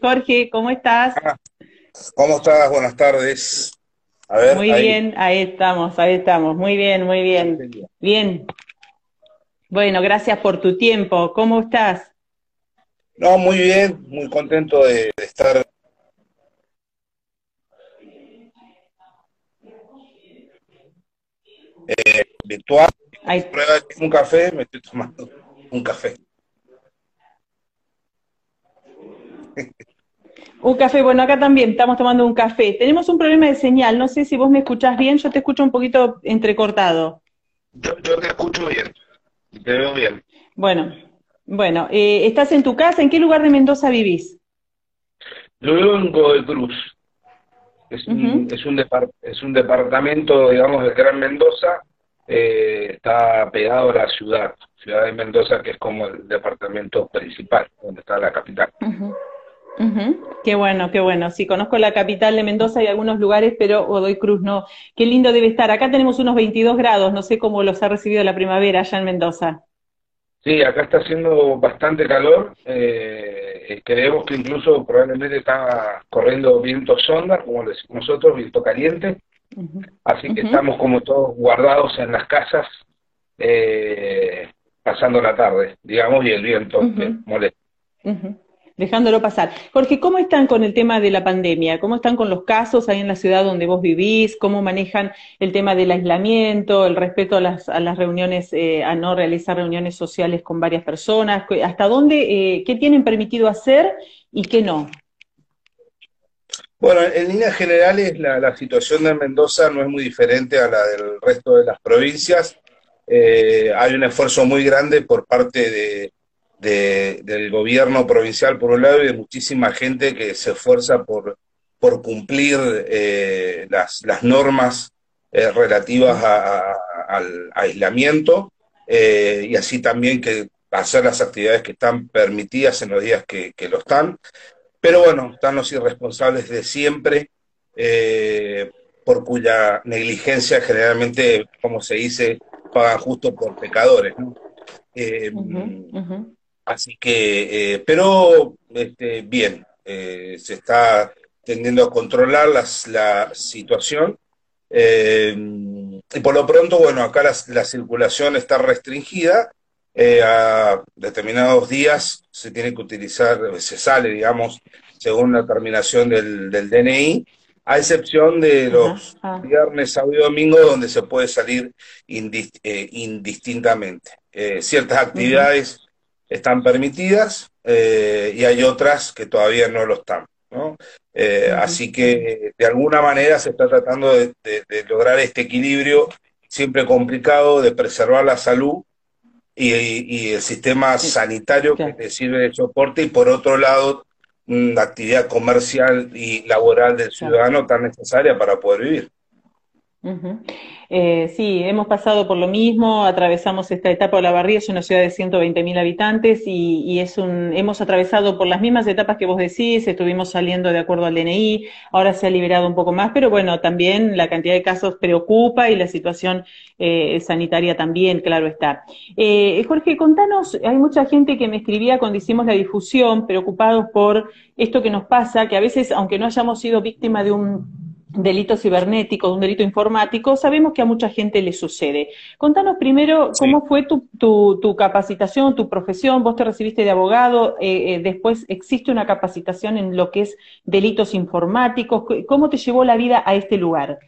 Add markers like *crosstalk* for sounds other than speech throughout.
Jorge, ¿cómo estás? Ah, ¿Cómo estás? Buenas tardes. A ver, muy bien, ahí estamos, ahí estamos. Muy bien, muy bien. Bien. Bueno, gracias por tu tiempo. ¿Cómo estás? No, muy bien, muy contento de, estar. Eh, virtual. Prueba un café, me estoy tomando un café. *laughs* Un café, bueno, acá también estamos tomando un café. Tenemos un problema de señal, no sé si vos me escuchás bien, yo te escucho un poquito entrecortado. Yo, te escucho bien, te veo bien. Bueno, bueno, eh, ¿estás en tu casa? ¿En qué lugar de Mendoza vivís? Yo vivo en Godoy Cruz. Es, un, es, un es un departamento, digamos, de Gran Mendoza. Eh, está pegado a la ciudad, ciudad de Mendoza, que es como el departamento principal, donde está la capital. Qué bueno, qué bueno. Sí, conozco la capital de Mendoza y algunos lugares, pero Godoy Cruz no. Qué lindo debe estar. Acá tenemos unos 22 grados, no sé cómo los ha recibido la primavera allá en Mendoza. Sí, acá está haciendo bastante calor. Eh, creemos que incluso probablemente está corriendo viento sonda, como le decimos nosotros, viento caliente. Así que estamos como todos guardados en las casas, eh, pasando la tarde, digamos, y el viento molesta dejándolo pasar. Jorge, ¿cómo están con el tema de la pandemia? ¿Cómo están con los casos ahí en la ciudad donde vos vivís? ¿Cómo manejan el tema del aislamiento, el respeto a las, a las reuniones, eh, a no realizar reuniones sociales con varias personas? ¿Hasta dónde, eh, qué tienen permitido hacer y qué no? Bueno, en líneas generales la, la, situación de Mendoza no es muy diferente a la del resto de las provincias. Eh, hay un esfuerzo muy grande por parte de, del gobierno provincial por un lado y de muchísima gente que se esfuerza por, por cumplir eh, las, las, normas eh, relativas al aislamiento eh, y así también que hacer las actividades que están permitidas en los días que, que lo están. Pero bueno, están los irresponsables de siempre, por cuya negligencia generalmente, como se dice, pagan justo por pecadores. ¿no? Así que, eh, pero este, bien, eh, se está tendiendo a controlar la situación. Eh, y por lo pronto, bueno, acá la, circulación está restringida. a determinados días se tiene que utilizar, se sale, digamos, según la terminación del, DNI, a excepción de los ah. viernes, sábado y domingo, donde se puede salir indistintamente. ciertas actividades están permitidas eh, y hay otras que todavía no lo están. ¿no? Eh, así que de alguna manera se está tratando de, lograr este equilibrio siempre complicado de preservar la salud y, el sistema sanitario que te sirve de soporte y por otro lado la actividad comercial y laboral del ciudadano tan necesaria para poder vivir. Eh, sí, hemos pasado por lo mismo, atravesamos esta etapa de la Barría, es una ciudad de 120.000 habitantes y, es un, hemos atravesado por las mismas etapas que vos decís, estuvimos saliendo de acuerdo al DNI, ahora se ha liberado un poco más, pero bueno, también la cantidad de casos preocupa y la situación eh, sanitaria también, claro está. Eh, Jorge, contanos, hay mucha gente que me escribía cuando hicimos la difusión, preocupados por esto que nos pasa, que a veces, aunque no hayamos sido víctima de un delito cibernético, un delito informático, sabemos que a mucha gente le sucede. Contanos primero cómo fue tu, tu, capacitación, tu profesión, vos te recibiste de abogado, eh, eh, después existe una capacitación en lo que es delitos informáticos, ¿cómo te llevó la vida a este lugar?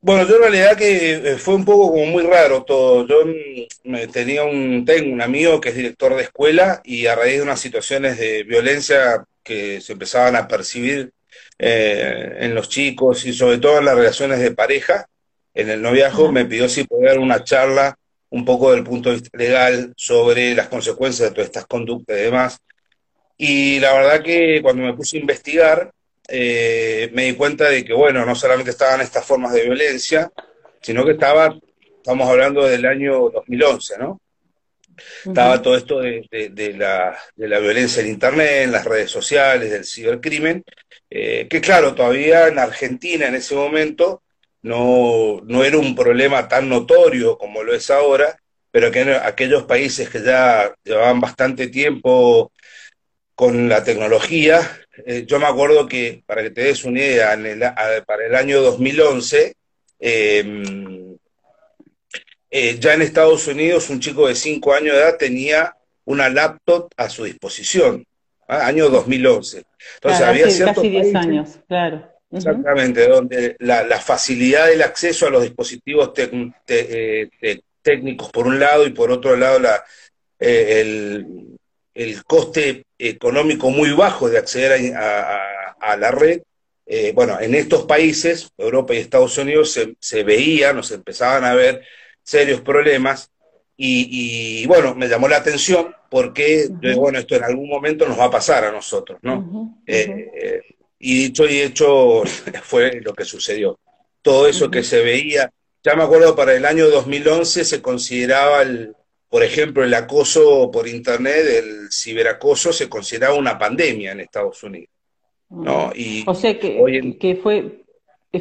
Bueno, yo en realidad que eh, fue un poco como muy raro todo. Yo mm, tenía un, tengo un amigo que es director de escuela y a raíz de unas situaciones de violencia que se empezaban a percibir eh, en los chicos y sobre todo en las relaciones de pareja, en el noviazgo, me pidió si podía dar una charla un poco del punto de vista legal sobre las consecuencias de todas estas conductas y demás. Y la verdad que cuando me puse a investigar, eh, me di cuenta de que, bueno, no solamente estaban estas formas de violencia, sino que estaba, estamos hablando del año 2011, ¿no? Estaba todo esto de, la, de, la, violencia en Internet, en las redes sociales, del cibercrimen, eh, que claro, todavía en Argentina en ese momento no, no era un problema tan notorio como lo es ahora, pero que en aquellos países que ya llevaban bastante tiempo con la tecnología. Eh, yo me acuerdo que, para que te des una idea, para el año 2011, em, eh, ya en Estados Unidos un chico de 5 años de edad tenía una laptop a su disposición, ¿ah? año 2011. Entonces había casi 10 años, claro. Exactamente, donde la, facilidad del acceso a los dispositivos eh, técnicos por un lado y por otro lado la, el, el coste económico muy bajo de acceder a, la red, eh, bueno, en estos países, Europa y Estados Unidos, se, se veían o se empezaban a ver serios problemas y, bueno, me llamó la atención porque, bueno, esto en algún momento nos va a pasar a nosotros, ¿no? Eh, eh, y dicho y hecho *laughs* fue lo que sucedió. Todo eso que se veía, ya me acuerdo para el año 2011 se consideraba el, por ejemplo, el acoso por Internet, el ciberacoso, se consideraba una pandemia en Estados Unidos. ¿no? Y o sea que, que fue,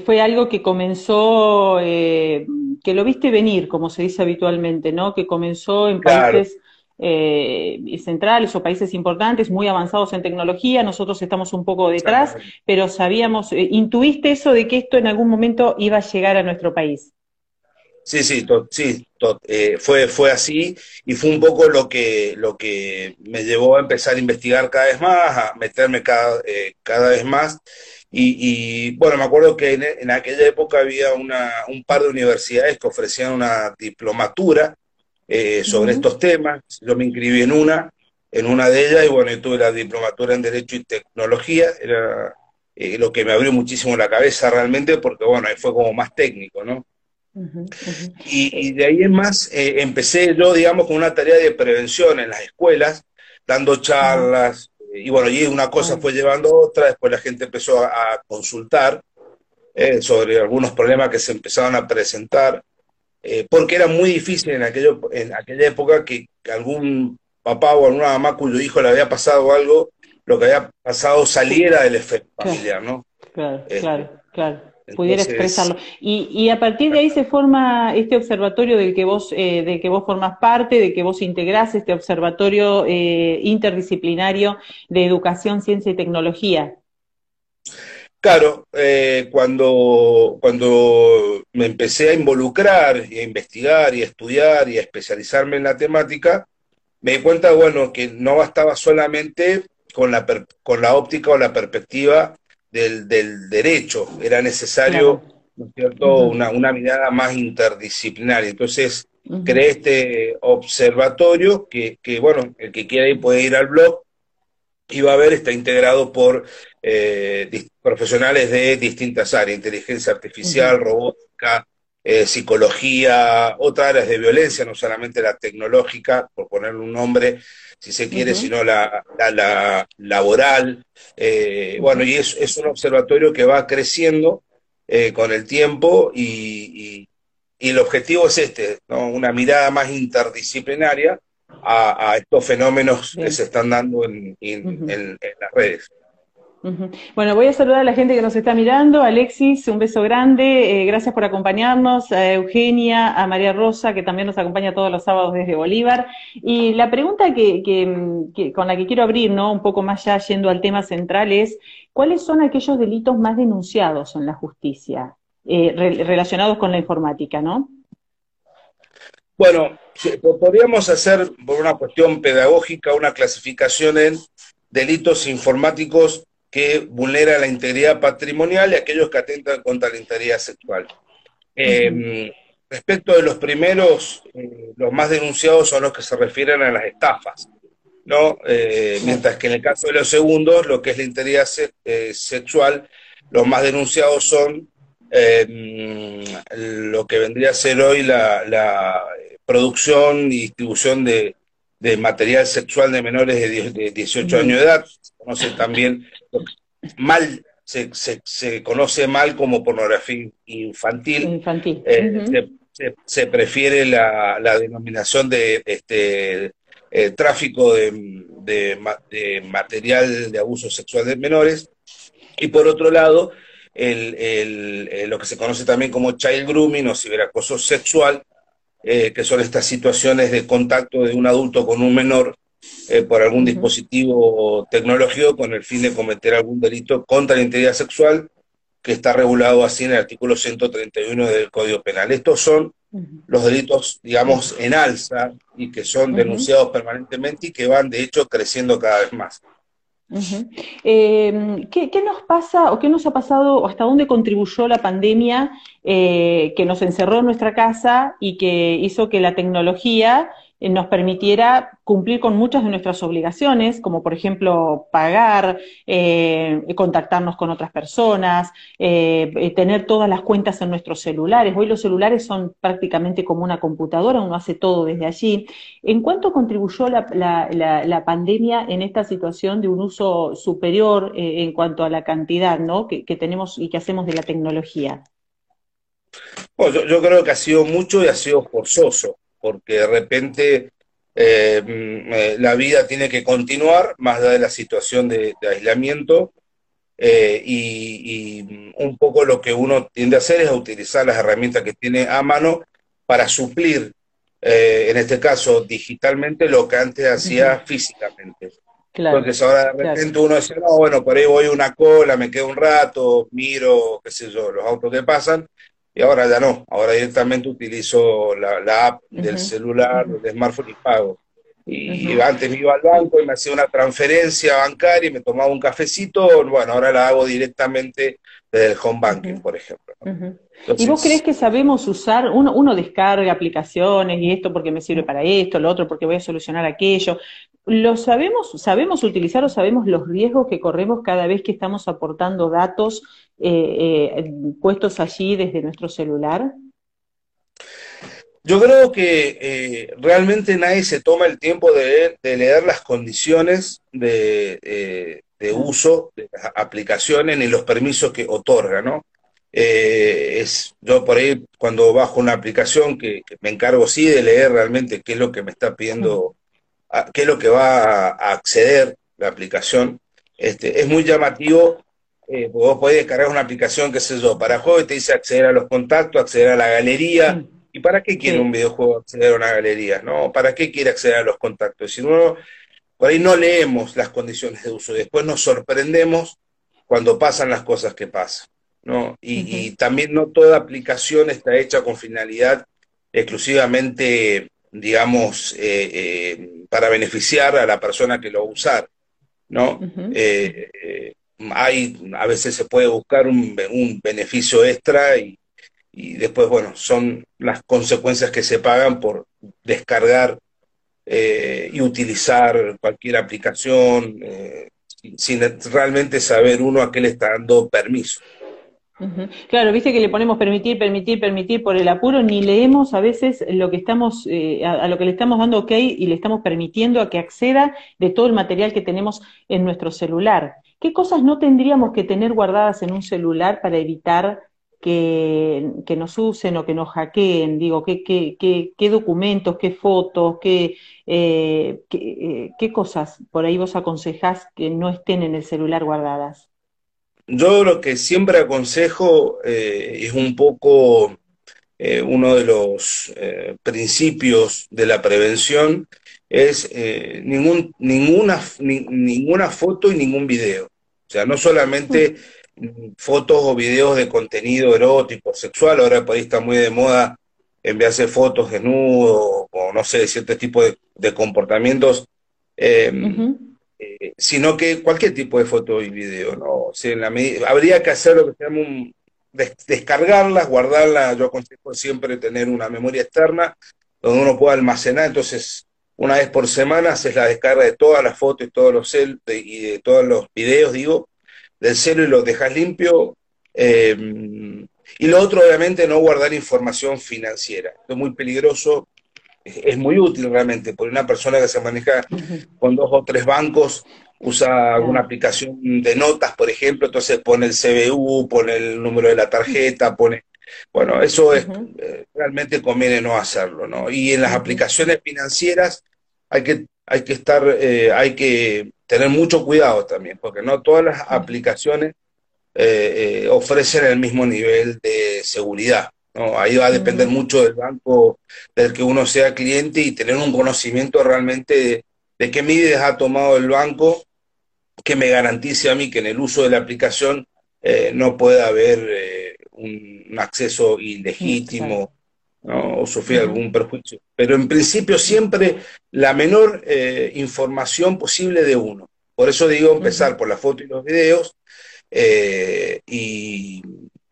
fue algo que comenzó, eh, que lo viste venir, como se dice habitualmente, ¿no? Que comenzó en países eh, centrales o países importantes, muy avanzados en tecnología, nosotros estamos un poco detrás, pero sabíamos, eh, intuiste eso de que esto en algún momento iba a llegar a nuestro país. Sí, sí, sí, eh, fue, fue así y fue un poco lo que, lo que me llevó a empezar a investigar cada vez más, a meterme cada, eh, cada vez más. Y, bueno, me acuerdo que en, aquella época había una, un par de universidades que ofrecían una diplomatura eh, sobre estos temas. Yo me inscribí en una, en una de ellas, y bueno, yo tuve la diplomatura en Derecho y Tecnología. Era lo que me abrió muchísimo la cabeza realmente, porque bueno, fue como más técnico, ¿no? Y, de ahí en más eh, empecé yo, digamos, con una tarea de prevención en las escuelas, dando charlas, y bueno, y una cosa fue llevando a otra, después la gente empezó a, consultar eh, sobre algunos problemas que se empezaban a presentar, eh, porque era muy difícil en, aquello, en aquella época que, algún papá o alguna mamá cuyo hijo le había pasado algo, lo que había pasado saliera del efecto familiar, ¿no? Claro, claro, claro pudiera expresarlo. Y, y, a partir de ahí se forma este observatorio del que vos, eh, del que vos formás parte, de que vos integrás este observatorio eh, interdisciplinario de educación, ciencia y tecnología. Claro, eh, cuando, cuando me empecé a involucrar y a investigar y a estudiar y a especializarme en la temática, me di cuenta, bueno, que no bastaba solamente con la, con la óptica o la perspectiva del, del derecho, era necesario, cierto?, una, una, mirada más interdisciplinaria. Entonces, creé este observatorio que, que, bueno, el que quiera ir puede ir al blog y va a ver, está integrado por eh, profesionales de distintas áreas, inteligencia artificial, robótica, eh, psicología, otras áreas de violencia, no solamente la tecnológica, por ponerle un nombre, si se quiere, sino la, la, laboral. Eh, bueno, y es, es, un observatorio que va creciendo eh, con el tiempo y, y, el objetivo es este, ¿no? una mirada más interdisciplinaria a, a estos fenómenos que se están dando en, en las redes. Bueno, voy a saludar a la gente que nos está mirando. Alexis, un beso grande. Eh, gracias por acompañarnos. A Eugenia, a María Rosa, que también nos acompaña todos los sábados desde Bolívar. Y la pregunta que, con la que quiero abrir, ¿no? Un poco más ya yendo al tema central es, ¿cuáles son aquellos delitos más denunciados en la justicia eh, relacionados con la informática, no? Bueno, podríamos hacer, por una cuestión pedagógica, una clasificación en delitos informáticos que vulnera la integridad patrimonial y aquellos que atentan contra la integridad sexual. Em, respecto de los primeros, eh, los más denunciados son los que se refieren a las estafas, ¿no? Eh, mientras que en el caso de los segundos, lo que es la integridad eh, sexual, los más denunciados son em, lo que vendría a ser hoy la, producción y distribución de, material sexual de menores de, 18 años de edad, se conoce también mal se, se, conoce mal como pornografía infantil. Eh, se, prefiere la, denominación de este, eh, tráfico de, de, material de abuso sexual de menores. Y por otro lado, el, el, lo que se conoce también como child grooming o ciberacoso sexual, eh, que son estas situaciones de contacto de un adulto con un menor eh, por algún dispositivo tecnológico con el fin de cometer algún delito contra la integridad sexual que está regulado así en el artículo 131 del Código Penal. Estos son los delitos, digamos, en alza y que son denunciados permanentemente y que van, de hecho, creciendo cada vez más. Eh, ¿qué, nos pasa o qué nos ha pasado o hasta dónde contribuyó la pandemia eh, que nos encerró en nuestra casa y que hizo que la tecnología nos permitiera cumplir con muchas de nuestras obligaciones, como por ejemplo pagar, eh, contactarnos con otras personas, eh, tener todas las cuentas en nuestros celulares. Hoy los celulares son prácticamente como una computadora, uno hace todo desde allí. ¿En cuánto contribuyó la, pandemia en esta situación de un uso superior en cuanto a la cantidad ¿no? que, tenemos y que hacemos de la tecnología? Bueno, yo creo que ha sido mucho y ha sido forzoso porque de repente eh, mm, eh, la vida tiene que continuar, más allá de la situación de, aislamiento, eh, y, un poco lo que uno tiende a hacer es utilizar las herramientas que tiene a mano para suplir, en este caso digitalmente, lo que antes hacía físicamente. Entonces ahora de repente uno dice, no, bueno, por ahí voy una cola, me quedo un rato, miro, qué sé yo, los autos que pasan, y ahora ya no, ahora directamente utilizo la, app del celular, del smartphone y pago. Y antes me iba al banco y me hacía una transferencia bancaria y me tomaba un cafecito, bueno, ahora la hago directamente desde el home banking, por ejemplo. ¿Y vos crees que sabemos usar, uno, uno descarga aplicaciones y esto porque me sirve para esto, lo otro porque voy a solucionar aquello? ¿Lo sabemos, sabemos utilizar o sabemos los riesgos que corremos cada vez que estamos aportando datos eh, eh, puestos allí desde nuestro celular? Yo creo que eh, realmente nadie se toma el tiempo de, leer las condiciones de, uso de las aplicaciones ni los permisos que otorga, ¿no? es, yo por ahí cuando bajo una aplicación que, me encargo sí de leer realmente qué es lo que me está pidiendo, qué es lo que va a acceder la aplicación, este, es muy llamativo eh, vos podés descargar una aplicación, qué sé yo, para juegos y te dice acceder a los contactos, acceder a la galería. ¿Y para qué quiere un videojuego acceder a una galería? ¿No? ¿Para qué quiere acceder a los contactos? Si uno, por ahí no leemos las condiciones de uso, después nos sorprendemos cuando pasan las cosas que pasan. ¿no? Y, también no toda aplicación está hecha con finalidad exclusivamente, digamos, eh, eh, para beneficiar a la persona que lo va a usar. ¿no? hay, a veces se puede buscar un, beneficio extra y, después, bueno, son las consecuencias que se pagan por descargar eh, y utilizar cualquier aplicación eh, sin realmente saber uno a qué le está dando permiso. Claro, viste que le ponemos permitir, permitir, permitir por el apuro, ni leemos a veces lo que estamos, eh, a, lo que le estamos dando ok y le estamos permitiendo a que acceda de todo el material que tenemos en nuestro celular. ¿Qué cosas no tendríamos que tener guardadas en un celular para evitar que, nos usen o que nos hackeen? Digo, ¿qué, qué, qué, documentos, qué fotos, qué, eh, eh, qué cosas por ahí vos aconsejás que no estén en el celular guardadas? Yo lo que siempre aconsejo eh, es un poco eh, uno de los eh, principios de la prevención, es ningún, ninguna, ninguna foto y ningún video. O sea, no solamente fotos o videos de contenido erótico, sexual, ahora por ahí está muy de moda enviarse fotos desnudos o no sé, ciertos tipos de, de comportamientos. Eh, sino que cualquier tipo de foto y video, ¿no? habría que hacer lo que se llama un, descargarlas, guardarlas, yo aconsejo siempre tener una memoria externa donde uno pueda almacenar, entonces una vez por semana haces la descarga de todas las fotos y todos los cel y de todos los videos, digo, del celo y los dejas limpio. Em, y lo otro, obviamente, no guardar información financiera. Esto es muy peligroso es muy útil realmente, porque una persona que se maneja con dos o tres bancos usa alguna aplicación de notas, por ejemplo, entonces pone el CBU, pone el número de la tarjeta, pone... Bueno, eso es, eh, realmente conviene no hacerlo, ¿no? Y en las aplicaciones financieras hay que, hay que estar, eh, hay que tener mucho cuidado también, porque no todas las aplicaciones eh, ofrecen el mismo nivel de seguridad. Ahí va a depender mucho del banco del que uno sea cliente y tener un conocimiento realmente de qué medidas ha tomado el banco que me garantice a mí que en el uso de la aplicación eh, no pueda haber eh, un, acceso ilegítimo o sufrir algún perjuicio. Pero en principio siempre la menor eh, información posible de uno. Por eso digo empezar por la foto y los videos y,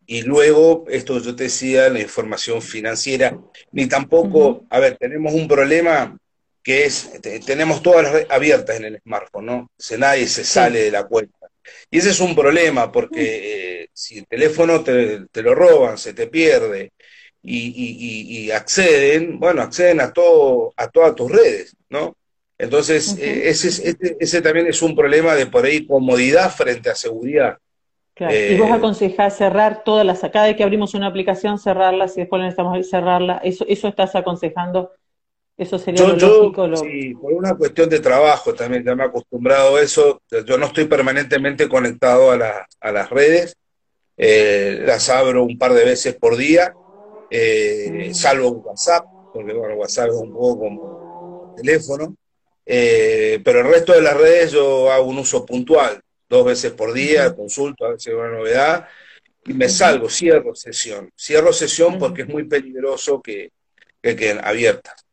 y luego, esto yo te decía, la información financiera, ni tampoco, a ver, tenemos un problema que es, tenemos todas las redes abiertas en el smartphone, ¿no? Se, nadie se sale de la cuenta. Y ese es un problema, porque eh, si el teléfono te, lo roban, se te pierde, y, acceden, bueno, acceden a, todo, a todas tus redes, ¿no? Entonces, eh, ese, ese también es un problema de por ahí comodidad frente a seguridad y vos eh, aconsejás cerrar todas las, cada vez que abrimos una aplicación, cerrarla, si después necesitamos cerrarla, eso, eso estás aconsejando, eso sería lo lógico. Sí, por una cuestión de trabajo también, ya me he acostumbrado a eso, yo no estoy permanentemente conectado a, a las redes, eh, las abro un par de veces por día, eh, mm. salvo WhatsApp, porque bueno, WhatsApp es un poco como teléfono, pero el resto de las redes yo hago un uso puntual dos veces por día, consulto a ver si hay una novedad, y me salgo, cierro sesión. Cierro sesión porque es muy peligroso que, queden abiertas.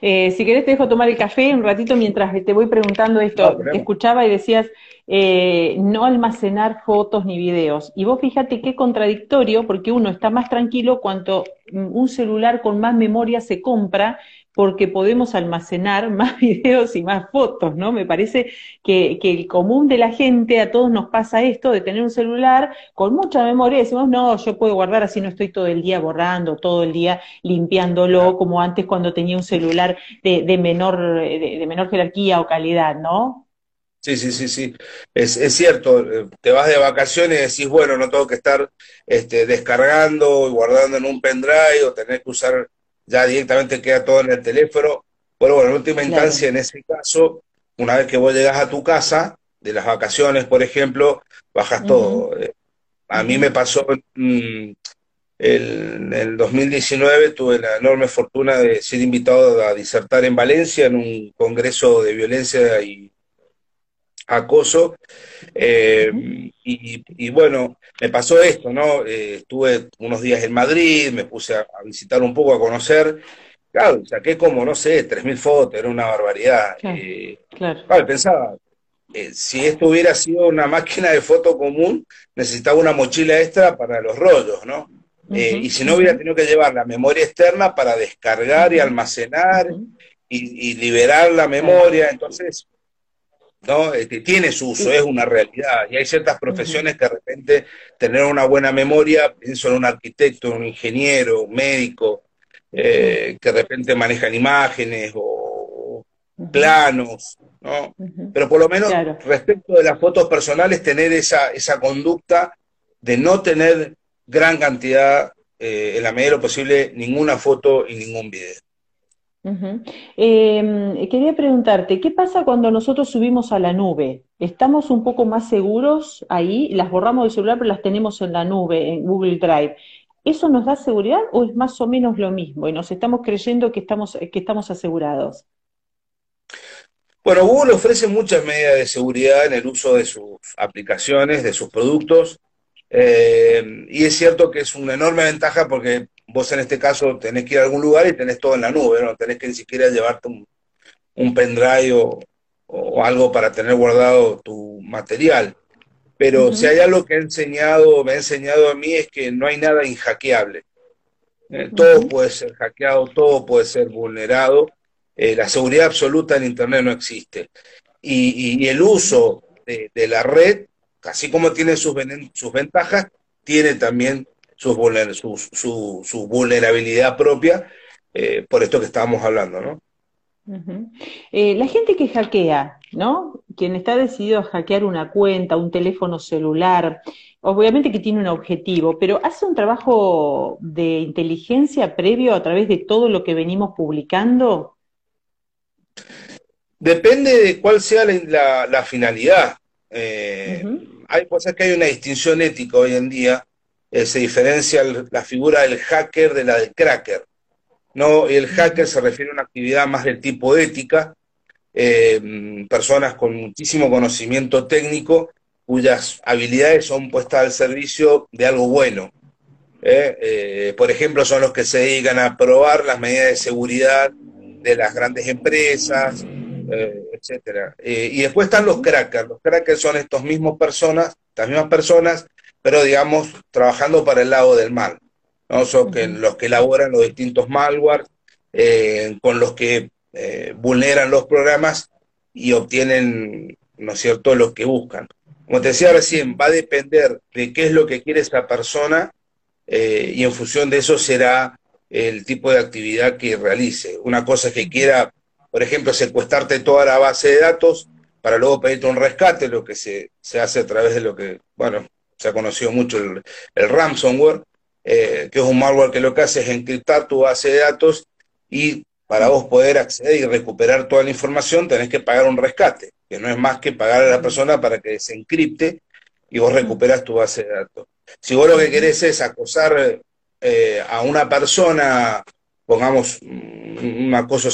Eh, si querés te dejo tomar el café un ratito mientras te voy preguntando esto. te escuchaba y decías eh, no almacenar fotos ni videos. Y vos fíjate qué contradictorio, porque uno está más tranquilo cuando un celular con más memoria se compra porque podemos almacenar *laughs* más videos y más fotos, ¿no? Me parece que, el común de la gente, a todos nos pasa esto de tener un celular con mucha memoria y decimos, no, yo puedo guardar así, no estoy todo el día borrando, todo el día limpiándolo, como antes cuando tenía un celular de, menor, de, menor jerarquía o calidad, ¿no? Sí, sí, sí, sí. Es, es, cierto, eh, te vas de vacaciones y decís, bueno, no tengo que estar este, descargando y guardando en un pendrive o tener que usar ya directamente queda todo en el teléfono. Pero bueno, en última instancia, en ese caso, una vez que vos llegas a tu casa, de las vacaciones, por ejemplo, bajas todo. Eh, a mí me pasó en el 2019, tuve la enorme fortuna de ser invitado a disertar en Valencia en un congreso de violencia y acoso. Eh, y, bueno, me pasó esto, ¿no? Eh, estuve unos días en Madrid, me puse a, visitar un poco, a conocer. Claro, saqué como, no sé, 3.000 fotos, era una barbaridad. Claro, eh, claro. pensaba, si esto hubiera sido una máquina de foto común, necesitaba una mochila extra para los rollos, ¿no? y si no hubiera tenido que llevar la memoria externa para descargar y almacenar y, y, liberar la memoria, entonces ¿no? Este, tiene su uso, es una realidad. Y hay ciertas profesiones que de repente tener una buena memoria, pienso en un arquitecto, un ingeniero, un médico, eh, que de repente manejan imágenes o planos, ¿no? Pero por lo menos respecto de las fotos personales, tener esa, esa conducta de no tener gran cantidad, eh, en la medida de lo posible, ninguna foto y ningún video. Em, quería preguntarte, ¿qué pasa cuando nosotros subimos a la nube? ¿Estamos un poco más seguros ahí? Las borramos del celular, pero las tenemos en la nube, en Google Drive. ¿Eso nos da seguridad o es más o menos lo mismo y nos estamos creyendo que estamos, que estamos asegurados? Bueno, Google ofrece muchas medidas de seguridad en el uso de sus aplicaciones, de sus productos, eh, y es cierto que es una enorme ventaja porque vos en este caso tenés que ir a algún lugar y tenés todo en la nube, no tenés que ni siquiera llevarte un, pendrive o, algo para tener guardado tu material. Pero si hay algo que he enseñado, me ha enseñado a mí es que no hay nada inhackeable. Eh, todo puede ser hackeado, todo puede ser vulnerado. Eh, la seguridad absoluta en Internet no existe. Y, el uso de, la red, así como tiene sus, sus ventajas, tiene también su, su, vulnerabilidad propia eh, por esto que estábamos hablando, ¿no? Eh, la gente que hackea, ¿no? Quien está decidido a hackear una cuenta, un teléfono celular, obviamente que tiene un objetivo, pero hace un trabajo de inteligencia previo a través de todo lo que venimos publicando. Depende de cuál sea la, finalidad. Eh, hay cosas que hay una distinción ética hoy en día eh, se diferencia la figura del hacker de la del cracker. ¿no? El hacker se refiere a una actividad más del tipo ética, eh, personas con muchísimo conocimiento técnico cuyas habilidades son puestas al servicio de algo bueno. Eh, por ejemplo, son los que se dedican a probar las medidas de seguridad de las grandes empresas, etcétera. y después están los crackers. Los crackers son estos mismos personas, estas mismas personas, pero digamos trabajando para el lado del mal. ¿no? Son que, los que elaboran los distintos malware, con los que eh, vulneran los programas y obtienen, ¿no es cierto?, lo que buscan. Como te decía recién, va a depender de qué es lo que quiere esa persona eh, y en función de eso será el tipo de actividad que realice. Una cosa es que quiera, por ejemplo, secuestrarte toda la base de datos para luego pedirte un rescate, lo que se, hace a través de lo que, bueno, se ha conocido mucho el, ransomware, eh, que es un malware que lo que hace es encriptar tu base de datos y para vos poder acceder y recuperar toda la información, tenés que pagar un rescate, que no es más que pagar a la persona para que se encripte y vos recuperas tu base de datos. Si vos lo que querés es acosar eh, a una persona, pongamos un acoso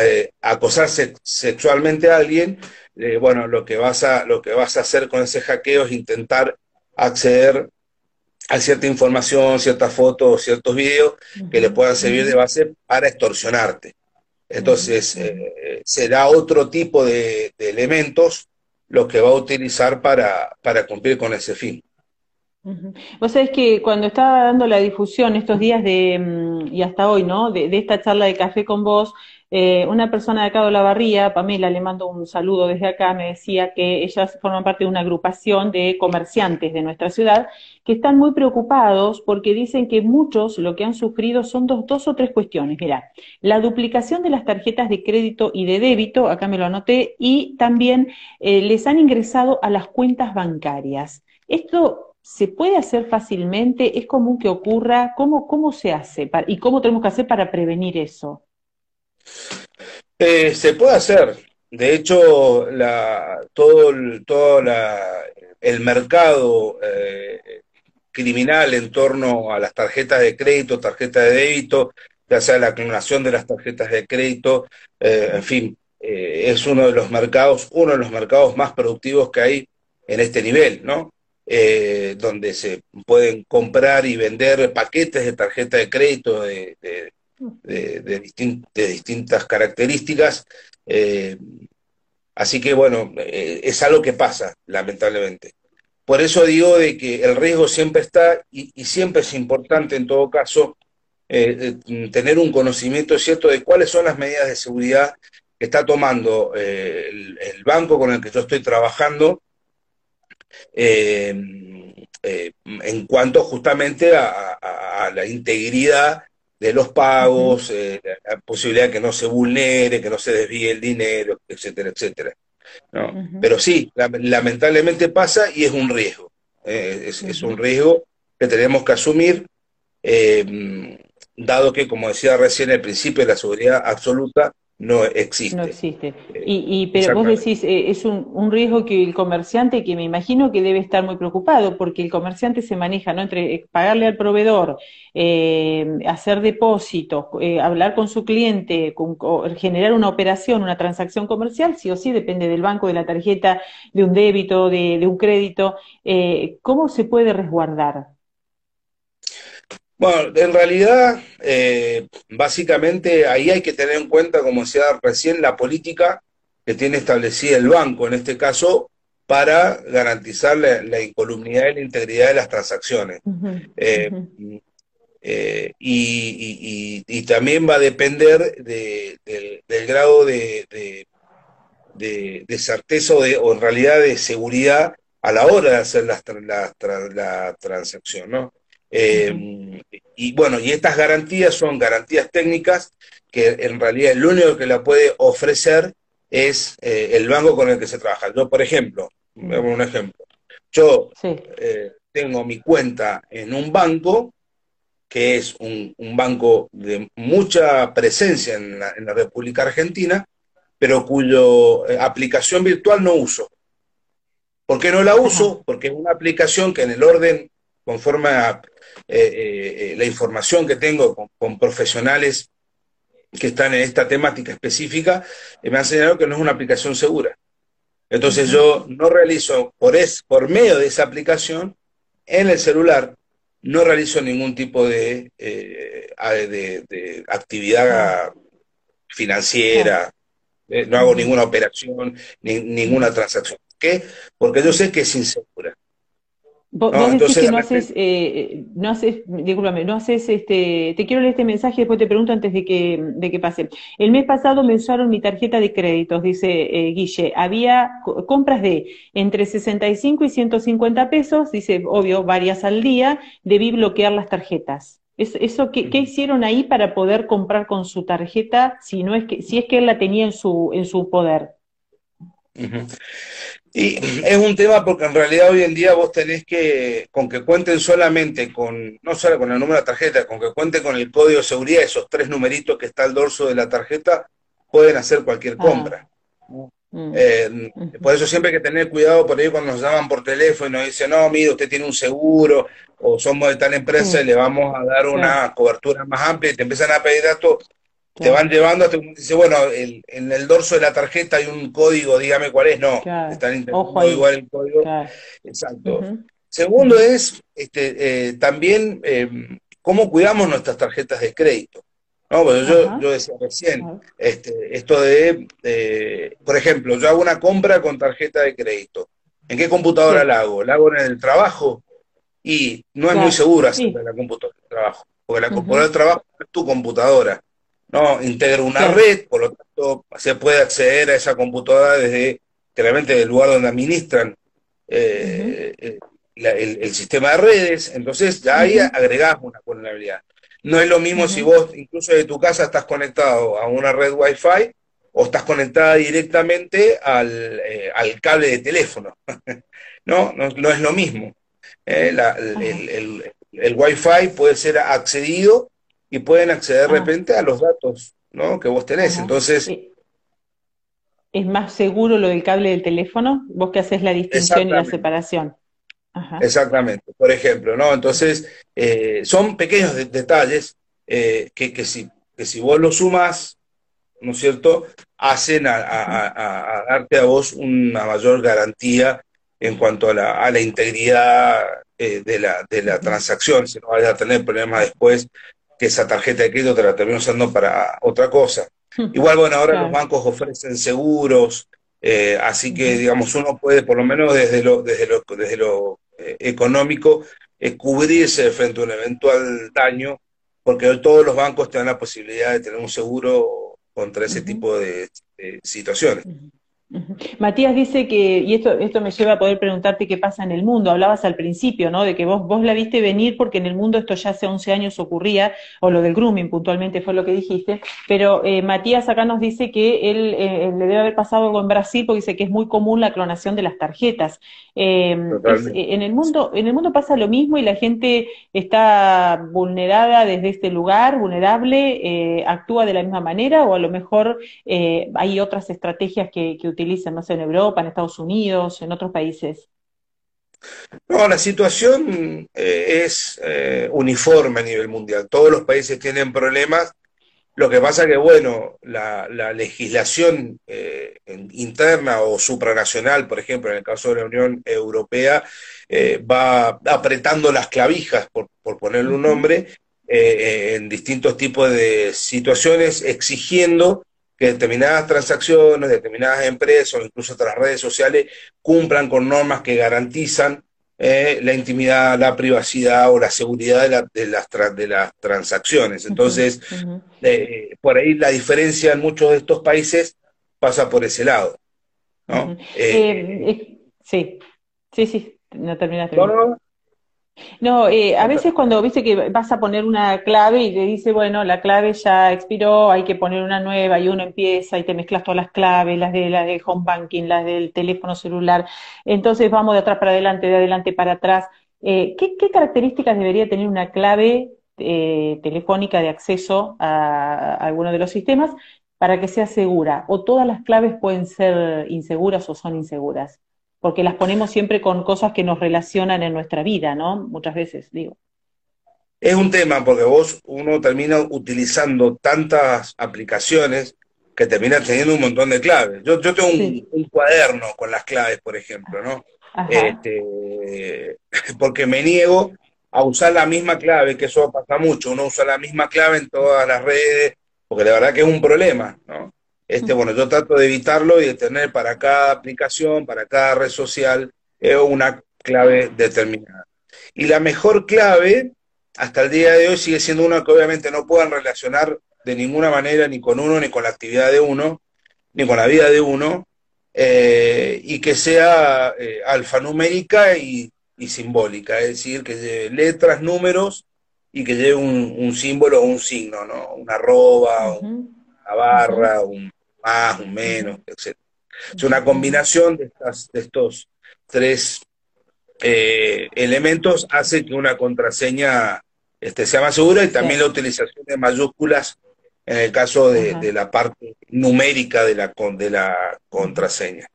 eh, acosar sexualmente a alguien, eh, bueno, lo que, vas a, lo que vas a hacer con ese hackeo es intentar acceder a cierta información, ciertas fotos, ciertos videos que le puedan servir de base para extorsionarte. Entonces, eh, será otro tipo de, elementos lo que va a utilizar para, para cumplir con ese fin. Vos sabés que cuando estaba dando la difusión estos días de, mm, y hasta hoy, ¿no? De, de, esta charla de café con vos, eh, una persona de acá de Olavarría, Pamela, le mando un saludo desde acá, me decía que ellas forman parte de una agrupación de comerciantes de nuestra ciudad que están muy preocupados porque dicen que muchos lo que han sufrido son dos, o tres cuestiones. Mira, la duplicación de las tarjetas de crédito y de débito, acá me lo anoté, y también eh, les han ingresado a las cuentas bancarias. Esto se puede hacer fácilmente, es común que ocurra, ¿cómo, cómo se hace y cómo tenemos que hacer para prevenir eso? Eh, se puede hacer. De hecho, todo, el, todo el mercado eh, criminal en torno a las tarjetas de crédito, tarjetas de débito, ya sea la clonación de las tarjetas de crédito, eh, en fin, es uno de los mercados, uno de los mercados más productivos que hay en este nivel, ¿no? donde se pueden comprar y vender paquetes de tarjeta de crédito de, de, distintas características. Eh, así que bueno, eh, es algo que pasa, lamentablemente. Por eso digo de que el riesgo siempre está y, siempre es importante en todo caso eh, tener un conocimiento cierto de cuáles son las medidas de seguridad que está tomando el, banco con el que yo estoy trabajando en cuanto justamente a la integridad de los pagos, eh, la posibilidad de que no se vulnere, que no se desvíe el dinero, etcétera, etcétera. Pero sí, lamentablemente pasa y es un riesgo. Eh, es, un riesgo que tenemos que asumir, eh, dado que, como decía recién, el principio de la seguridad absoluta no existe. No existe. Eh, y, pero vos decís, eh, es un, un, riesgo que el comerciante, que me imagino que debe estar muy preocupado, porque el comerciante se maneja ¿no? entre eh, pagarle al proveedor, hacer depósitos, hablar con su cliente, generar una operación, una transacción comercial, sí o sí depende del banco, de la tarjeta, de un débito, de, de un crédito. ¿Cómo se puede resguardar? Bueno, en realidad, eh, básicamente ahí hay que tener en cuenta, como decía recién, la política que tiene establecida el banco, en este caso, para garantizar la, incolumnidad y la integridad de las transacciones. Eh, eh, y, también va a depender del, grado de, de, certeza o, en realidad de seguridad a la hora de hacer la, la transacción, ¿no? Eh, y bueno, y estas garantías son garantías técnicas que en realidad lo único que la puede ofrecer es eh, el banco con el que se trabaja. Yo, por ejemplo, un ejemplo. Yo eh, tengo mi cuenta en un banco que es un, banco de mucha presencia en la, en la República Argentina, pero cuyo aplicación virtual no uso. ¿Por qué no la uso? Porque es una aplicación que en el orden conforme a eh, eh, la información que tengo con, profesionales que están en esta temática específica me han señalado que no es una aplicación segura. Entonces yo no realizo, por, es, por medio de esa aplicación, en el celular, no realizo ningún tipo de, de, actividad financiera, no hago ninguna operación, ni, ninguna transacción. ¿Qué? Porque yo sé que es insegura. Vos, decís que no haces, eh, no haces, discúlpame, no haces este, te quiero leer este mensaje, después te pregunto antes de que, de que pase. El mes pasado me usaron mi tarjeta de créditos, dice eh, Guille, había compras de entre 65 y 150 pesos, dice, obvio, varias al día, debí bloquear las tarjetas. eso, ¿qué, ¿qué, hicieron ahí para poder comprar con su tarjeta si no es que, si es que él la tenía en su, en su poder? Y es un tema porque en realidad hoy en día vos tenés que, con que cuenten solamente con, no solo con el número de la tarjeta, con que cuenten con el código de seguridad, esos tres numeritos que está al dorso de la tarjeta, pueden hacer cualquier ah. compra. Mm. Eh, por eso siempre hay que tener cuidado por ahí cuando nos llaman por teléfono y dicen, no, mire, usted tiene un seguro o somos de tal empresa y le vamos a dar una cobertura más amplia y te empiezan a pedir datos te van llevando hasta dice, bueno, en el dorso de la tarjeta hay un código, dígame cuál es. No, están intentando igual el código. Exacto. Segundo es este, eh, también eh, cómo cuidamos nuestras tarjetas de crédito. No, pues yo, yo decía recién, este, esto de, por ejemplo, yo hago una compra con tarjeta de crédito. ¿En qué computadora la hago? ¿La hago en el trabajo? Y no es muy seguro hacerla en la computadora del trabajo, porque la computadora del trabajo es tu computadora. ¿No? Integra una red, por lo tanto se puede acceder a esa computadora desde claramente el lugar donde administran eh, eh, el, sistema de redes, entonces ya ahí agregás una vulnerabilidad. No es lo mismo si vos incluso de tu casa estás conectado a una red Wi-Fi o estás conectada directamente al, eh, cable de teléfono. *laughs* no, no, es lo mismo. el, el, el Wi-Fi puede ser accedido y pueden acceder de ah. repente a los datos ¿no? que vos tenés. Entonces... ¿Es más seguro lo del cable del teléfono? Vos que haces la distinción y la separación. Exactamente, por ejemplo, ¿no? Entonces, eh, son pequeños detalles eh, que, que, si, que si vos los sumas, ¿no es cierto?, hacen a, darte a vos una mayor garantía en cuanto a la, a la integridad eh, de, la, de la transacción, si no vayas a tener problemas después que esa tarjeta de crédito te la termino usando para otra cosa. *laughs* Igual, bueno, ahora los bancos ofrecen seguros, eh, así que, digamos, uno puede, por lo menos desde lo, desde lo, desde lo eh, económico, eh, cubrirse frente a un eventual daño, porque todos los bancos te dan la posibilidad de tener un seguro contra ese tipo de, situaciones. Matías dice que, y esto, esto me lleva a poder preguntarte qué pasa en el mundo, hablabas al principio, ¿no? De que vos, vos la viste venir porque en el mundo esto ya hace 11 años ocurría, o lo del grooming puntualmente fue lo que dijiste, pero eh, Matías acá nos dice que él eh, le debe haber pasado algo en Brasil porque dice que es muy común la clonación de las tarjetas. Em, en, el mundo, en el mundo pasa lo mismo y la gente está vulnerada desde este lugar, vulnerable, eh, actúa de la misma manera o a lo mejor hay otras estrategias que, que utilizan, no sé, en Europa, en Estados Unidos, en otros países? No, la situación eh, es eh, uniforme a nivel mundial. Todos los países tienen problemas. Lo que pasa que, bueno, la, legislación eh, interna o supranacional, por ejemplo, en el caso de la Unión Europea, va apretando las clavijas, por, por ponerle un nombre, en distintos tipos de situaciones, exigiendo que determinadas transacciones, determinadas empresas o incluso otras redes sociales cumplan con normas que garantizan eh, la intimidad, la privacidad o la seguridad de, las, de las transacciones. Entonces, eh, por ahí la diferencia en muchos de estos países pasa por ese lado. ¿no? Eh, sí, sí, sí, no terminaste. No, eh, a veces cuando viste que vas a poner una clave y te dice, bueno, la clave ya expiró, hay que poner una nueva y uno empieza y te mezclas todas las claves, las de la de home banking, las del teléfono celular. Entonces vamos de atrás para adelante, de adelante para atrás. Eh, ¿qué, características debería tener una clave eh, telefónica de acceso a, a alguno de los sistemas para que sea segura? ¿O todas las claves pueden ser inseguras o son inseguras? Porque las ponemos siempre con cosas que nos relacionan en nuestra vida, ¿no? Muchas veces, digo. Es un tema porque vos, uno termina utilizando tantas aplicaciones que termina teniendo un montón de claves. Yo, yo tengo un, cuaderno con las claves, por ejemplo, ¿no? Este, *laughs* porque me niego a usar la misma clave, que eso pasa mucho, uno usa la misma clave en todas las redes, porque la verdad que es un problema, ¿no? Este, bueno, yo trato de evitarlo y de tener para cada aplicación, para cada red social, eh, una clave determinada. Y la mejor clave, hasta el día de hoy, sigue siendo una que obviamente no puedan relacionar de ninguna manera ni con uno, ni con la actividad de uno, ni con la vida de uno, eh, y que sea eh, alfanumérica y, simbólica, es decir, que lleve letras, números y que lleve un, símbolo o un signo, ¿no? Una arroba, una barra, un más, un menos, etc. Es una combinación de, estas, de estos tres eh, elementos hace que una contraseña este, sea más segura y también la utilización de mayúsculas en el caso de, la parte numérica de la, de la contraseña.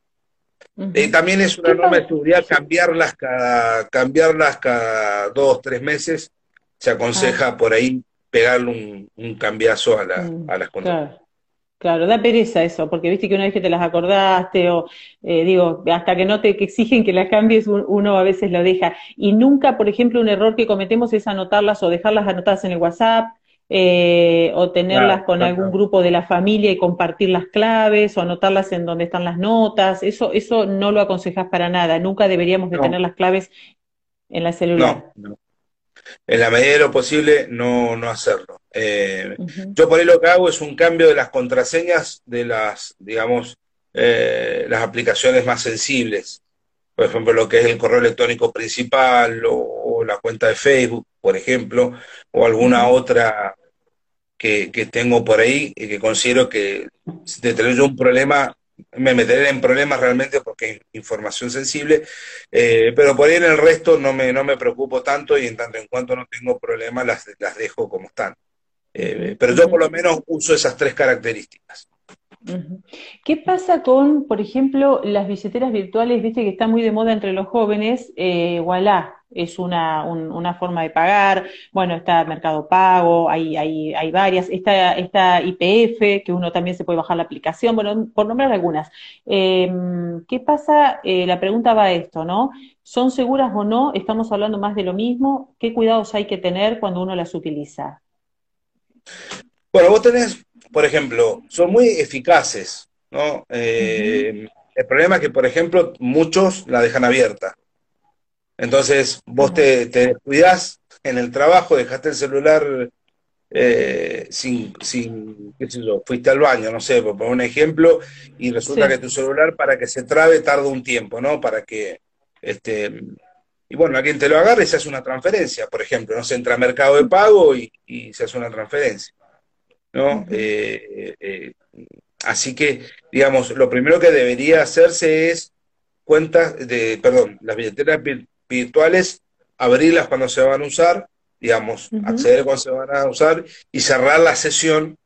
Y también es una norma de seguridad cambiarlas cada, cambiarlas cada dos, tres meses. Se aconseja por ahí pegarle un, cambiazo a, la, mm, a las contraseñas. Claro, da pereza eso, porque viste que una vez que te las acordaste, o eh, digo, hasta que no te exigen que las cambies, uno a veces lo deja. Y nunca, por ejemplo, un error que cometemos es anotarlas o dejarlas anotadas en el WhatsApp, eh, o tenerlas con algún grupo de la familia y compartir las claves, o anotarlas en donde están las notas. Eso, eso no lo aconsejas para nada. Nunca deberíamos de tener las claves en la celular. No, no en la medida de lo posible no, no hacerlo. Eh, yo por ahí lo que hago es un cambio de las contraseñas de las, digamos, eh, las aplicaciones más sensibles. Por ejemplo, lo que es el correo electrónico principal o, la cuenta de Facebook, por ejemplo, o alguna otra que, que, tengo por ahí y que considero que de tener yo un problema me meteré en problemas realmente porque es información sensible, eh, pero por ahí en el resto no me, no me preocupo tanto y en tanto en cuanto no tengo problemas las, las dejo como están. Eh, pero yo por lo menos uso esas tres características. ¿Qué pasa con, por ejemplo, las billeteras virtuales? Viste que está muy de moda entre los jóvenes, eh, voilà, es una, una, forma de pagar, bueno, está Mercado Pago, hay, hay, hay varias, está, está IPF, que uno también se puede bajar la aplicación, bueno, por nombrar algunas. Em, ¿Qué pasa? Eh, la pregunta va a esto, ¿no? ¿Son seguras o no? Estamos hablando más de lo mismo. ¿Qué cuidados hay que tener cuando uno las utiliza? Bueno, vos tenés, por ejemplo, son muy eficaces, ¿no? Eh, el problema es que, por ejemplo, muchos la dejan abierta. Entonces, vos te, te descuidás en el trabajo, dejaste el celular eh, sin, sin, qué sé yo, fuiste al baño, no sé, por poner un ejemplo, y resulta que tu celular para que se trabe tarda un tiempo, ¿no? Para que, este, y bueno, alguien te lo agarre y se hace una transferencia, por ejemplo, no se entra a mercado de pago y, se hace una transferencia, ¿no? Eh, eh, así que, digamos, lo primero que debería hacerse es cuentas de, perdón, las billeteras virtuales, abrirlas cuando se van a usar, digamos, acceder cuando se van a usar y cerrar la sesión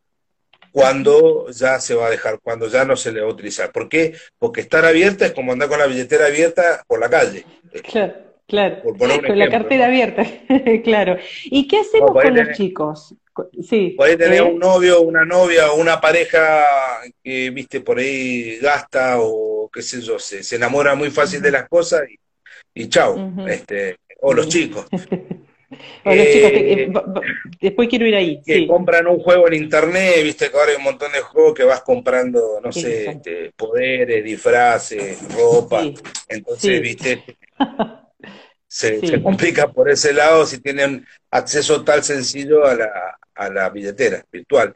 cuando ya se va a dejar, cuando ya no se le va a utilizar. ¿Por qué? Porque estar abierta es como andar con la billetera abierta por la calle. Claro, claro. con la cartera abierta, *laughs* claro. ¿Y qué hacemos con los chicos? Sí. Podés tener ¿eh? un novio, una novia o una pareja que, viste, por ahí gasta o qué sé yo, se, se enamora muy fácil de las cosas y y chau. este, o los chicos. *laughs* o los chicos, eh, después quiero ir ahí. Que compran un juego en internet, viste que ahora hay un montón de juegos que vas comprando, no sé, este, poderes, disfraces, ropa. Entonces, viste, *laughs* se, complica por ese lado si tienen acceso tal sencillo a la, a la billetera virtual.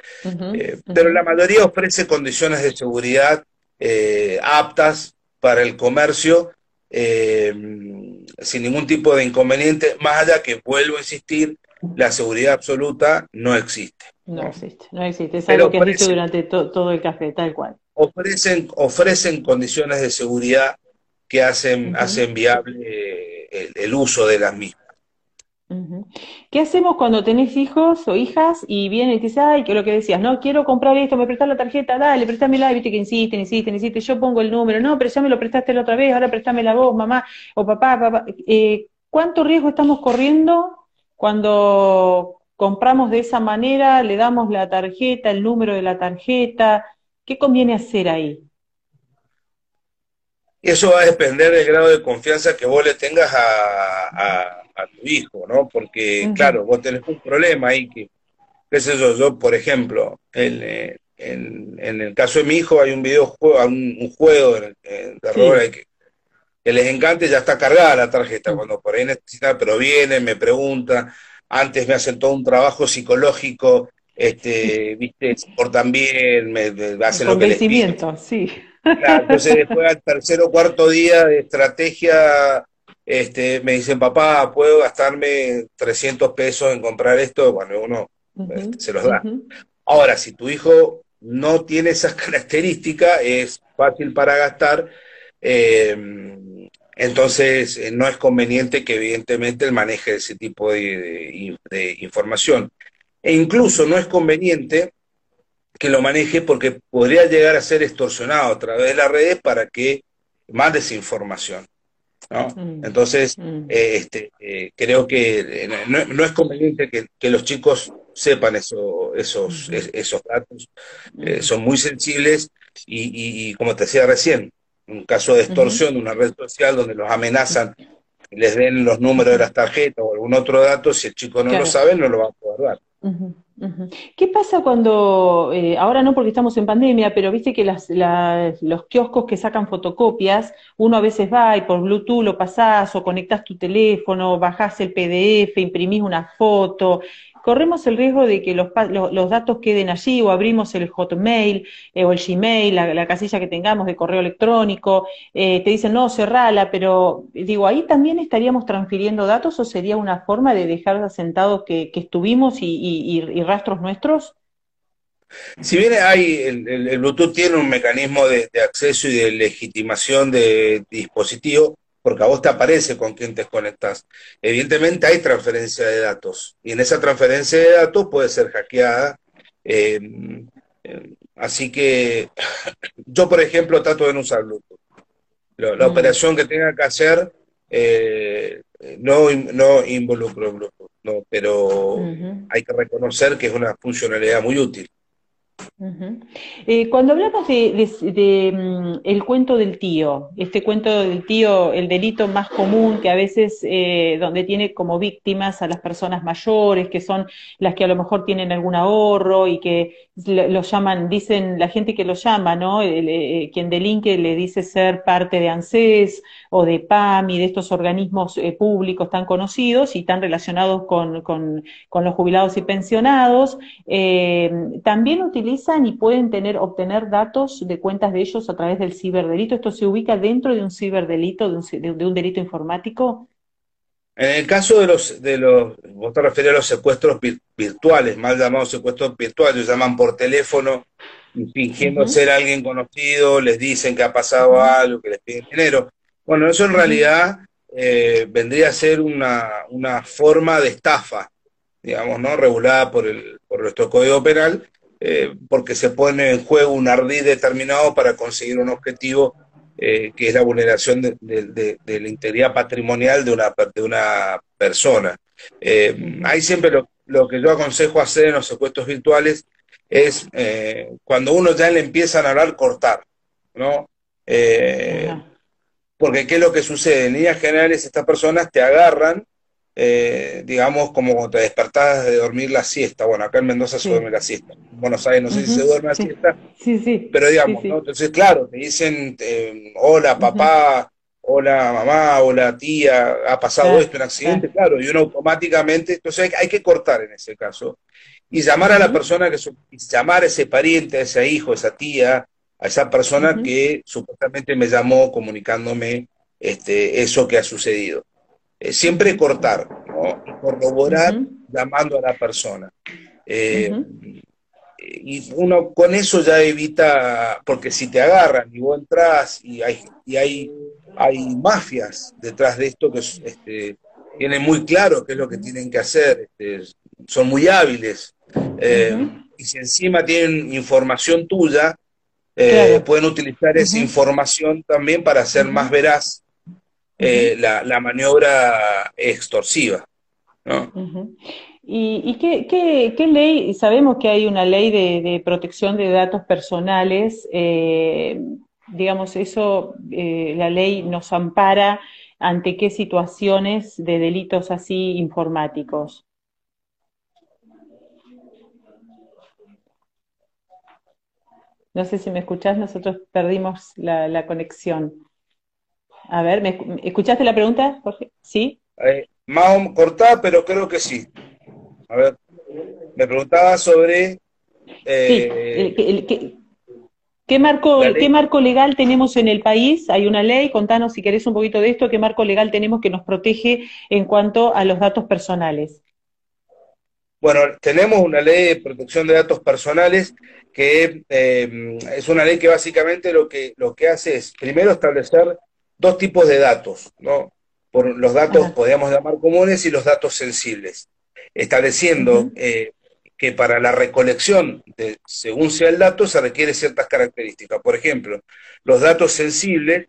Eh, pero la mayoría ofrece condiciones de seguridad eh, aptas para el comercio eh, sin ningún tipo de inconveniente, más allá que vuelvo a insistir, la seguridad absoluta no existe. No existe, no existe. Es algo que has dicho durante todo el café, tal cual. Ofrecen, ofrecen condiciones de seguridad que hacen, hacen viable el, uso de las mismas. ¿Qué hacemos cuando tenés hijos o hijas y vienen y te dicen, ay, que lo que decías, no, quiero comprar esto, me prestas la tarjeta, dale, préstamela, viste que insisten, insisten, insisten, yo pongo el número, no, pero ya me lo prestaste la otra vez, ahora préstame la voz, mamá o papá, papá. Eh, ¿Cuánto riesgo estamos corriendo Cuando compramos de esa manera, le damos la tarjeta, el número de la tarjeta, ¿qué conviene hacer ahí? Eso va a depender del grado de confianza que vos le tengas a, tu hijo, ¿no? Porque, claro, vos tenés un problema ahí que, qué sé yo, yo, por ejemplo, eh, en, el caso de mi hijo hay un videojuego, un, juego de, de que, que, les encanta ya está cargada la tarjeta, cuando por ahí necesita, pero viene, me pregunta, antes me hacen todo un trabajo psicológico, este, viste, por también, me, hacen lo que les sí. Entonces después al tercer o cuarto día de estrategia, este, me dicen, papá, ¿puedo gastarme 300 pesos en comprar esto? Bueno, uno este, se los da. Ahora, si tu hijo no tiene esas *laughs* características, es fácil para gastar, em, entonces eh, no es conveniente que evidentemente él maneje ese tipo de información. E incluso no es conveniente que lo maneje porque podría llegar a ser extorsionado a través de las redes para que mande esa información. ¿No? Mm. Entonces, mm. Eh, este, eh, creo que eh, no, es conveniente que, los chicos sepan eso, esos, esos datos. son muy sensibles y, como te decía recién, un caso de extorsión de una red social donde los amenazan, les den los números de las tarjetas o algún otro dato, si el chico no lo sabe, no lo va a poder dar. ¿Qué pasa cuando, eh, ahora no porque estamos en pandemia, pero viste que las, los kioscos que sacan fotocopias, uno a veces va y por Bluetooth lo pasás o conectas tu teléfono, bajás el PDF, imprimís una foto, corremos el riesgo de que los, datos queden allí o abrimos el Hotmail eh, o el Gmail, la, casilla que tengamos de correo electrónico, eh, te dicen no, cerrala, pero digo, ahí también estaríamos transfiriendo datos o sería una forma de dejar asentados que, estuvimos y, rastros nuestros? Si bien hay, el, Bluetooth tiene un mecanismo de, de, acceso y de legitimación de dispositivo, porque a vos te aparece con quién te conectas. Evidentemente hay transferencia de datos y en esa transferencia de datos puede ser hackeada. Eh, eh, así que *coughs* yo, por ejemplo, trato de no usar Bluetooth. La, mm. operación que tenga que hacer eh, no, no involucro Bluetooth, no, pero hay que reconocer que es una funcionalidad muy útil. Eh, cuando hablamos de, mm, el cuento del tío, este cuento del tío, el delito más común que a veces eh, donde tiene como víctimas a las personas mayores, que son las que a lo mejor tienen algún ahorro y que lo llaman, dicen la gente que lo llama, ¿no? Eh, quien delinque le dice ser parte de ANSES o de PAM y de estos organismos públicos tan conocidos y tan relacionados con, con, los jubilados y pensionados. también utilizan y pueden tener, obtener datos de cuentas de ellos a través del ciberdelito. ¿Esto se ubica dentro de un ciberdelito, de un, de un delito informático? En el caso de los, de los, vos te refieres a los secuestros virtuales, mal llamados secuestros virtuales, llaman por teléfono, fingiendo ser alguien conocido, les dicen que ha pasado algo, que les piden dinero. Bueno, eso en realidad eh, vendría a ser una, una, forma de estafa, digamos, ¿no? Regulada por, el, por nuestro Código Penal, eh, porque se pone en juego un ardid determinado para conseguir un objetivo eh, que es la vulneración de, la integridad patrimonial de una, de una persona. Eh, ahí siempre lo, que yo aconsejo hacer en los secuestros virtuales es cuando uno ya le empiezan a hablar, cortar, ¿no? porque ¿qué es lo que sucede? En líneas generales estas personas te agarran eh, digamos, como cuando te despertás de dormir la siesta. Bueno, acá en Mendoza se duerme la siesta. En Buenos Aires no sé si se duerme la siesta. Sí, sí. Pero digamos, ¿no? Entonces, claro, te dicen, eh, hola papá, hola mamá, hola tía, ha pasado esto, un accidente, claro, y uno automáticamente, entonces hay, que cortar en ese caso. Y llamar a la persona que, llamar a ese pariente, a ese hijo, a esa tía, a esa persona que supuestamente me llamó comunicándome este, eso que ha sucedido. Eh, siempre cortar, ¿no? Y corroborar llamando a la persona. Eh, y uno con eso ya evita, porque si te agarran y vos entras y hay, y hay, hay mafias detrás de esto que este, tienen muy claro qué es lo que tienen que hacer, este, son muy hábiles. Eh, y si encima tienen información tuya, pueden utilizar esa información también para ser más veraz eh, la, maniobra extorsiva. ¿Y, qué, ley? Sabemos que hay una ley de, protección de datos personales. Eh, digamos, eso, eh, la ley nos ampara ante qué situaciones de delitos así informáticos. No sé si me escuchás, nosotros perdimos la, conexión. A ver, ¿me, ¿escuchaste la pregunta, Jorge? ¿Sí? Eh, más cortada, pero creo que sí. A ver, me preguntaba sobre... Eh, sí, ¿qué, marco, ¿qué marco legal tenemos en el país? Hay una ley, contanos si querés un poquito de esto, ¿qué marco legal tenemos que nos protege en cuanto a los datos personales? Bueno, tenemos una ley de protección de datos personales que eh, es una ley que básicamente lo que, lo que hace es, primero, establecer dos tipos de datos, ¿no? Por los datos, podríamos llamar comunes, y los datos sensibles estableciendo eh, que para la recolección, de, según sea el dato, se requiere ciertas características. Por ejemplo, los datos sensibles,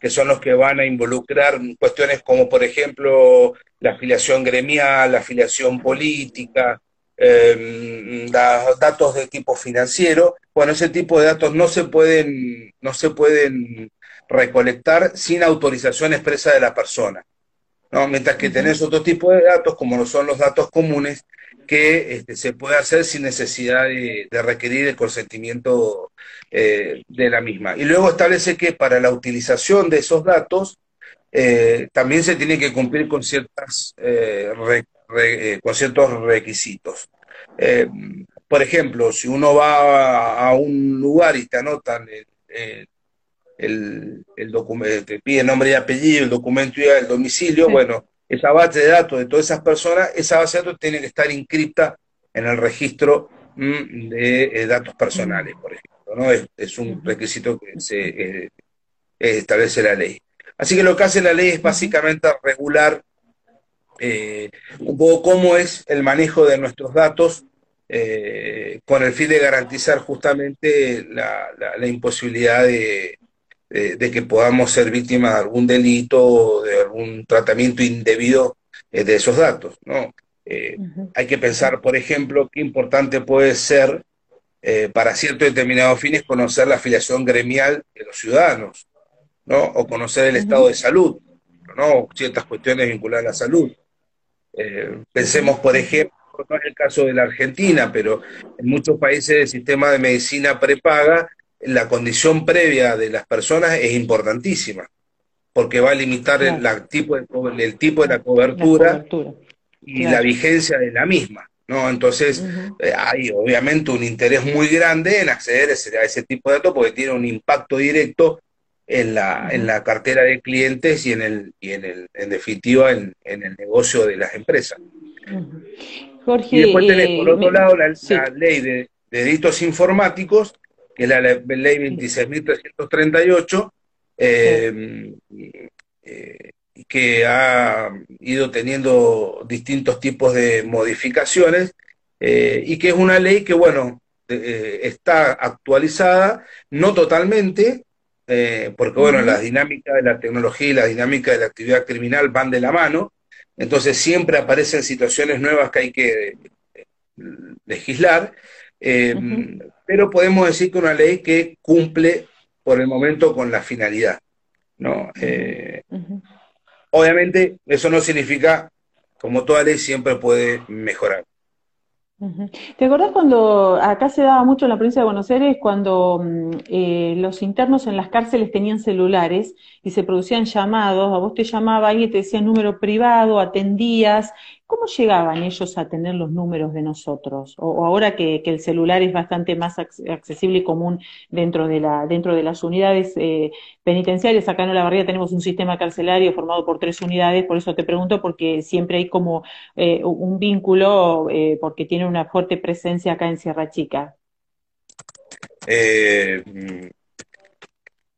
que son los que van a involucrar cuestiones como, por ejemplo, la afiliación gremial, la afiliación política, los datos de tipo financiero, bueno, ese tipo de datos no se pueden, no se pueden recolectar sin autorización expresa de la persona. Mientras que tenés otro tipo de datos, como lo son los datos comunes, que este, se puede hacer sin necesidad de, requerir el consentimiento eh, de la misma. Y luego establece que para la utilización de esos datos eh, también se tiene que cumplir con, ciertas, eh, con ciertos requisitos. por ejemplo, si uno va a, un lugar y te anotan el, el, el documento, te pide nombre y apellido, el documento y el domicilio, bueno, esa base de datos de todas esas personas, esa base de datos tiene que estar inscripta en el registro mm, de eh, datos personales, por ejemplo, ¿no? Es, un requisito que se eh, establece la ley. Así que lo que hace la ley es básicamente regular eh, un poco cómo es el manejo de nuestros datos con el fin de garantizar justamente la imposibilidad de, de que podamos ser víctimas de algún delito o de algún tratamiento indebido eh, de esos datos. ¿no? Eh, hay que pensar, por ejemplo, qué importante puede ser eh, para ciertos determinados fines conocer la afiliación gremial de los ciudadanos, ¿no? o conocer el estado de salud, ¿no? ciertas cuestiones vinculadas a la salud. pensemos, por ejemplo, no es el caso de la Argentina, pero en muchos países el sistema de medicina prepaga la condición previa de las personas es importantísima, porque va a limitar el, tipo de, el, tipo de la cobertura, y la vigencia de la misma. ¿no? Entonces, eh, hay obviamente un interés muy grande en acceder a ese, tipo de datos porque tiene un impacto directo en la, en la cartera de clientes y en el, y en el, en definitiva en, el negocio de las empresas. Jorge, y después tenés, por otro lado, la, ley de, de, delitos informáticos, que es la ley 26.338, eh, eh, que ha ido teniendo distintos tipos de modificaciones eh, y que es una ley que, bueno, está actualizada, no totalmente, porque, bueno, las dinámicas de la tecnología y la dinámica de la actividad criminal van de la mano, entonces siempre aparecen situaciones nuevas que hay que legislar, pero podemos decir que una ley que cumple por el momento con la finalidad. ¿no? Eh, obviamente, eso no significa, como toda ley, siempre puede mejorar. ¿Te acordás cuando acá se daba mucho en la provincia de Buenos Aires cuando mm, eh, los internos en las cárceles tenían celulares y se producían llamados, a vos te llamaba alguien te decía número privado, atendías ¿Cómo llegaban ellos a tener los números de nosotros? O, ahora que, el celular es bastante más accesible y común dentro de, la, dentro de las unidades eh, penitenciarias, acá en La Barriga tenemos un sistema carcelario formado por tres unidades, por eso te pregunto, porque siempre hay como eh, un vínculo, eh, porque tiene una fuerte presencia acá en Sierra Chica.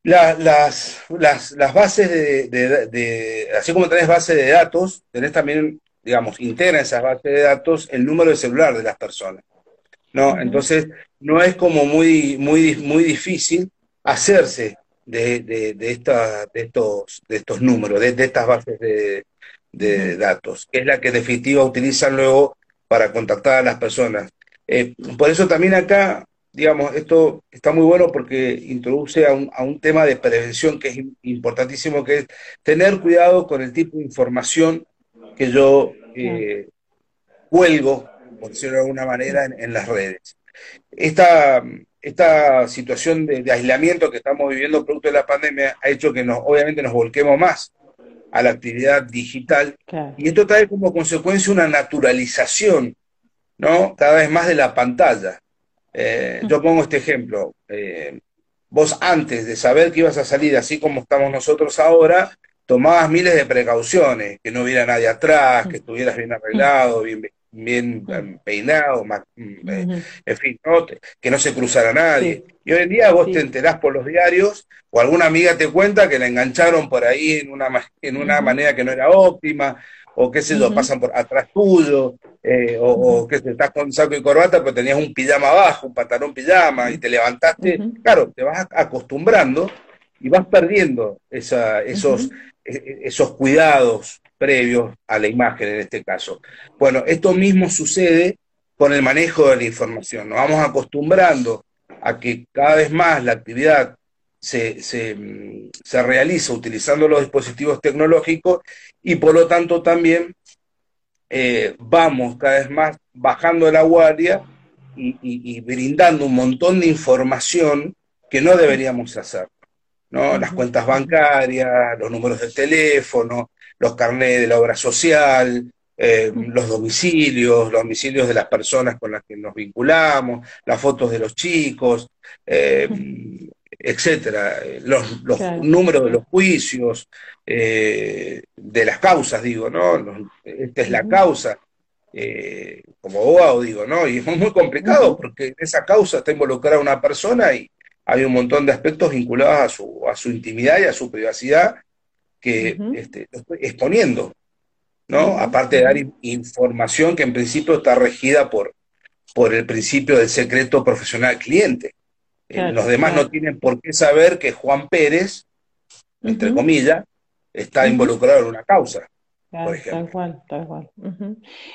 las, las, las, bases de, de, así como tenés bases de datos, tenés también digamos, integra en esas bases de datos el número de celular de las personas. ¿no? Entonces, no es como muy, muy, muy difícil hacerse de, de, de, de, estos, de estos números, de, estas bases de, de datos, que es la que en definitiva utilizan luego para contactar a las personas. Eh, por eso también acá, digamos, esto está muy bueno porque introduce a un, a un tema de prevención que es importantísimo, que es tener cuidado con el tipo de información que yo eh, cuelgo, por decirlo de alguna manera, en, las redes. Esta, esta situación de, aislamiento que estamos viviendo producto de la pandemia ha hecho que nos, obviamente nos volquemos más a la actividad digital y esto trae como consecuencia una naturalización, ¿no? Cada vez más de la pantalla. Eh, yo pongo este ejemplo. Eh, vos antes de saber que ibas a salir así como estamos nosotros ahora, tomabas miles de precauciones, que no hubiera nadie atrás, que estuvieras bien arreglado, bien, bien peinado, mm, eh, en fin, que no se cruzara nadie. Y hoy en día vos te enterás por los diarios o alguna amiga te cuenta que la engancharon por ahí en una, en una manera que no era óptima, o qué sé yo, pasan por atrás tuyo, eh, o, que te estás con saco y corbata, pero tenías un pijama abajo, un pantalón pijama, y te levantaste. Claro, te vas acostumbrando y vas perdiendo esa, esos, esos cuidados previos a la imagen en este caso. Bueno, esto mismo sucede con el manejo de la información. Nos vamos acostumbrando a que cada vez más la actividad se, se, realiza utilizando los dispositivos tecnológicos y por lo tanto también eh, vamos cada vez más bajando la guardia y brindando un montón de información que no deberíamos hacer. ¿No? Las cuentas bancarias, los números de teléfono, los carnés de la obra social, eh, los domicilios, los domicilios de las personas con las que nos vinculamos, las fotos de los chicos, eh, etcétera, los, números de los juicios, eh, de las causas, digo, ¿no? esta es la causa, como abogado, digo, ¿no? Y es muy complicado porque en esa causa está involucrada una persona y, hay un montón de aspectos vinculados a su, a su intimidad y a su privacidad que este, estoy exponiendo, ¿no? Aparte de dar información que en principio está regida por, por el principio del secreto profesional cliente. Eh, los demás no tienen por qué saber que Juan Pérez, entre comillas, está involucrado en una causa. Tal cual, tal cual.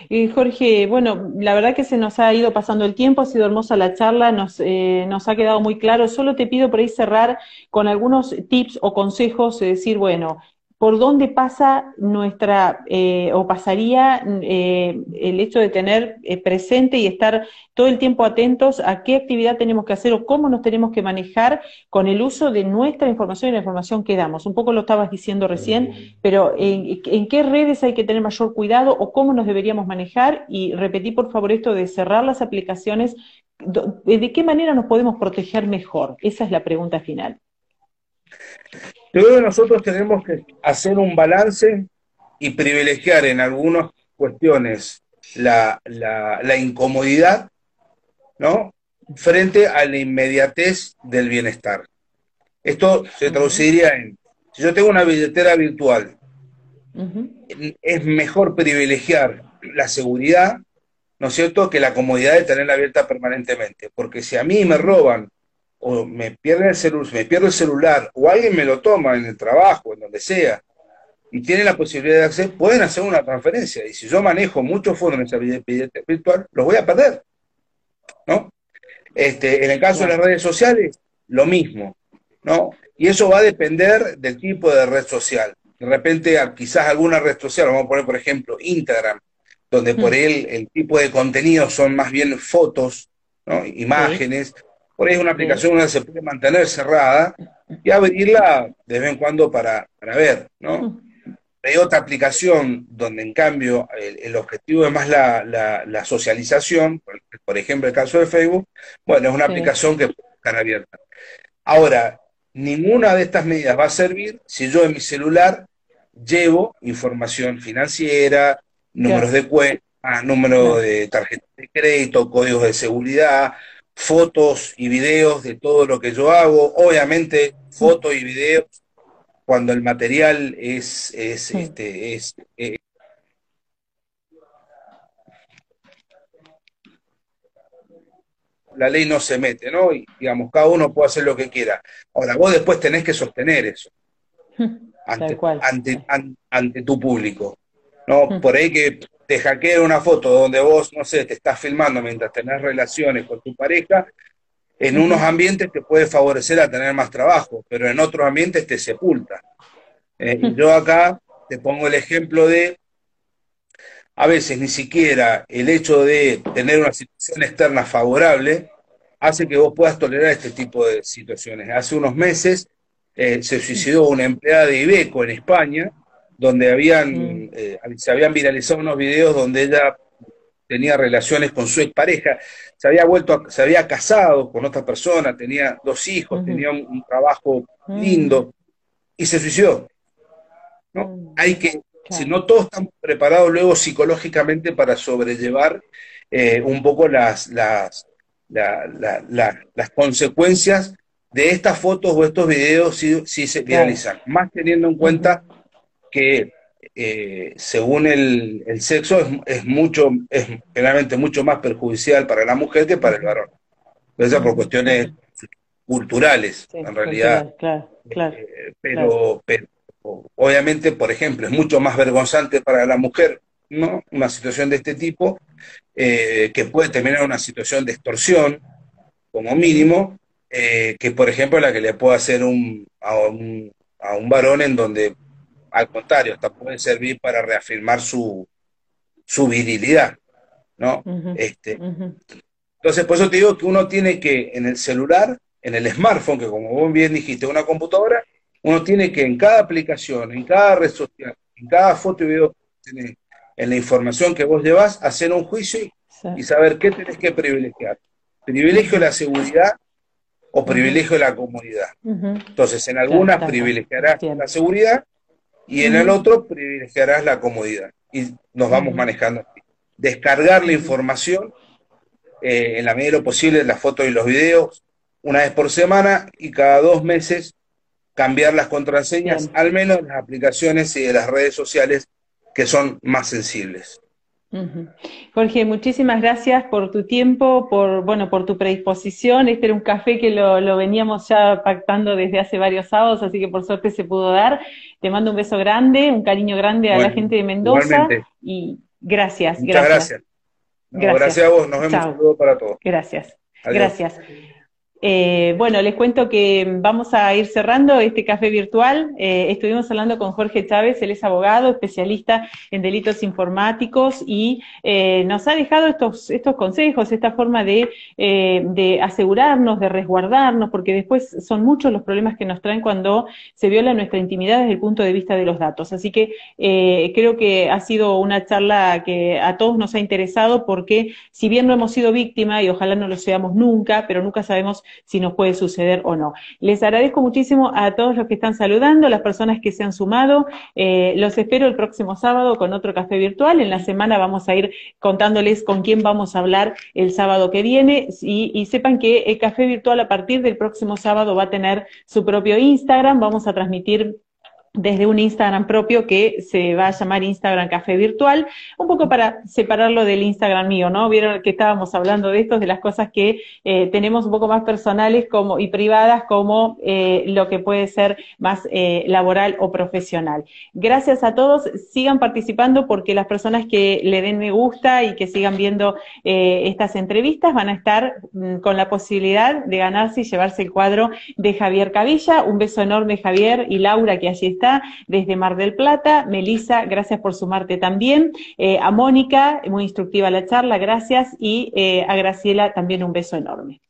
Y Jorge, bueno, la verdad que se nos ha ido pasando el tiempo, ha sido hermosa la charla, nos, eh, nos ha quedado muy claro. Solo te pido por ahí cerrar con algunos tips o consejos, de decir, bueno, por dónde pasa nuestra, eh, o pasaría eh, el hecho de tener eh, presente y estar todo el tiempo atentos a qué actividad tenemos que hacer o cómo nos tenemos que manejar con el uso de nuestra información y la información que damos. Un poco lo estabas diciendo recién, pero ¿en, qué redes hay que tener mayor cuidado o cómo nos deberíamos manejar? Y repetí por favor esto de cerrar las aplicaciones. ¿De qué manera nos podemos proteger mejor? Esa es la pregunta final. Yo creo que nosotros tenemos que hacer un balance y privilegiar en algunas cuestiones la, incomodidad, ¿no? Frente a la inmediatez del bienestar. Esto se traduciría en, si yo tengo una billetera virtual, es mejor privilegiar la seguridad, ¿no es cierto?, que la comodidad de tenerla abierta permanentemente. Porque si a mí me roban o me pierde el celular, me pierdo el celular, o alguien me lo toma en el trabajo, en donde sea, y tiene la posibilidad de acceder, pueden hacer una transferencia. Y si yo manejo muchos fondos en esa billetera virtual, los voy a perder. ¿No? Este, en el caso de las redes sociales, lo mismo. ¿no? Y eso va a depender del tipo de red social. De repente, quizás alguna red social, vamos a poner por ejemplo Instagram, donde por mm. él el tipo de contenido son más bien fotos, ¿no? imágenes, por ahí es una aplicación donde se puede mantener cerrada y abrirla de vez en cuando para, ver, ¿no? Hay otra aplicación donde en cambio el, objetivo es más la, socialización, por, ejemplo el caso de Facebook, bueno, es una aplicación que puede estar abierta. Ahora, ninguna de estas medidas va a servir si yo en mi celular llevo información financiera, números de cuenta, números de tarjetas de crédito, códigos de seguridad, fotos y videos de todo lo que yo hago, obviamente fotos y videos cuando el material es, es, este, es eh, la ley no se mete, ¿no? Y digamos, cada uno puede hacer lo que quiera. Ahora, vos después tenés que sostener eso *laughs* ante, ante, ante, tu público. ¿no? Por ahí que te hackea una foto donde vos, no sé, te estás filmando mientras tenés relaciones con tu pareja, en unos ambientes te puede favorecer a tener más trabajo, pero en otros ambientes te sepulta. Eh, y yo acá te pongo el ejemplo de, a veces ni siquiera el hecho de tener una situación externa favorable hace que vos puedas tolerar este tipo de situaciones. Hace unos meses eh, se suicidó una empleada de Ibeco en España, donde habían, eh, se habían viralizado unos videos donde ella tenía relaciones con su expareja, se había vuelto, se había casado con otra persona, tenía dos hijos, tenía un, trabajo lindo y se suicidó. ¿no? Hay que, si no todos están preparados luego psicológicamente para sobrellevar eh, un poco las, las, las consecuencias de estas fotos o estos videos si, se viralizan, más teniendo en cuenta que eh, según el, sexo es, mucho, es generalmente mucho más perjudicial para la mujer que para el varón. Eso por cuestiones culturales, en realidad. Eh, pero, pero obviamente, por ejemplo, es mucho más vergonzante para la mujer ¿no? una situación de este tipo, eh, que puede terminar una situación de extorsión, como mínimo, que por ejemplo la que le puede hacer un, a, un, a un varón en donde al contrario, hasta puede servir para reafirmar su, su virilidad, ¿no? este, Entonces, por eso te digo que uno tiene que, en el celular, en el smartphone, que como vos bien dijiste, una computadora, uno tiene que en cada aplicación, en cada red social, en cada foto y video que tenés, en la información que vos llevas, hacer un juicio y, saber qué tenés que privilegiar. ¿Privilegio la seguridad o privilegio la comodidad? Entonces, en algunas privilegiarás la seguridad y en el otro privilegiarás la comodidad. Y nos vamos manejando Descargar la información eh, en la medida de lo posible, las fotos y los videos, una vez por semana y cada dos meses cambiar las contraseñas, al menos en las aplicaciones y de las redes sociales que son más sensibles. Jorge, muchísimas gracias por tu tiempo, por bueno, por tu predisposición. Este era un café que lo, veníamos ya pactando desde hace varios sábados, así que por suerte se pudo dar. Te mando un beso grande, un cariño grande a la gente de Mendoza y gracias. Muchas gracias. Gracias. a vos, nos vemos. Un saludo para todos. Gracias. Gracias. Eh, bueno, les cuento que vamos a ir cerrando este café virtual. Eh, estuvimos hablando con Jorge Chávez, él es abogado, especialista en delitos informáticos y eh, nos ha dejado estos, estos consejos, esta forma de, de, asegurarnos, de resguardarnos, porque después son muchos los problemas que nos traen cuando se viola nuestra intimidad desde el punto de vista de los datos. Así que creo que ha sido una charla que a todos nos ha interesado porque si bien no hemos sido víctima y ojalá no lo seamos nunca, pero nunca sabemos si nos puede suceder o no. Les agradezco muchísimo a todos los que están saludando, las personas que se han sumado. Eh, los espero el próximo sábado con otro café virtual. En la semana vamos a ir contándoles con quién vamos a hablar el sábado que viene y, y sepan que el café virtual a partir del próximo sábado va a tener su propio Instagram. Vamos a transmitir desde un Instagram propio que se va a llamar Instagram Café Virtual, un poco para separarlo del Instagram mío, ¿no? Vieron que estábamos hablando de esto, de las cosas que eh, tenemos un poco más personales como y privadas, como eh, lo que puede ser más eh, laboral o profesional. Gracias a todos, sigan participando porque las personas que le den me gusta y que sigan viendo estas entrevistas van a estar mm, con la posibilidad de ganarse y llevarse el cuadro de Javier Cavilla. Un beso enorme, Javier y Laura, que allí desde Mar del Plata. Melisa, gracias por sumarte también. Eh, a Mónica, muy instructiva la charla, gracias. Y eh, a Graciela también un beso enorme.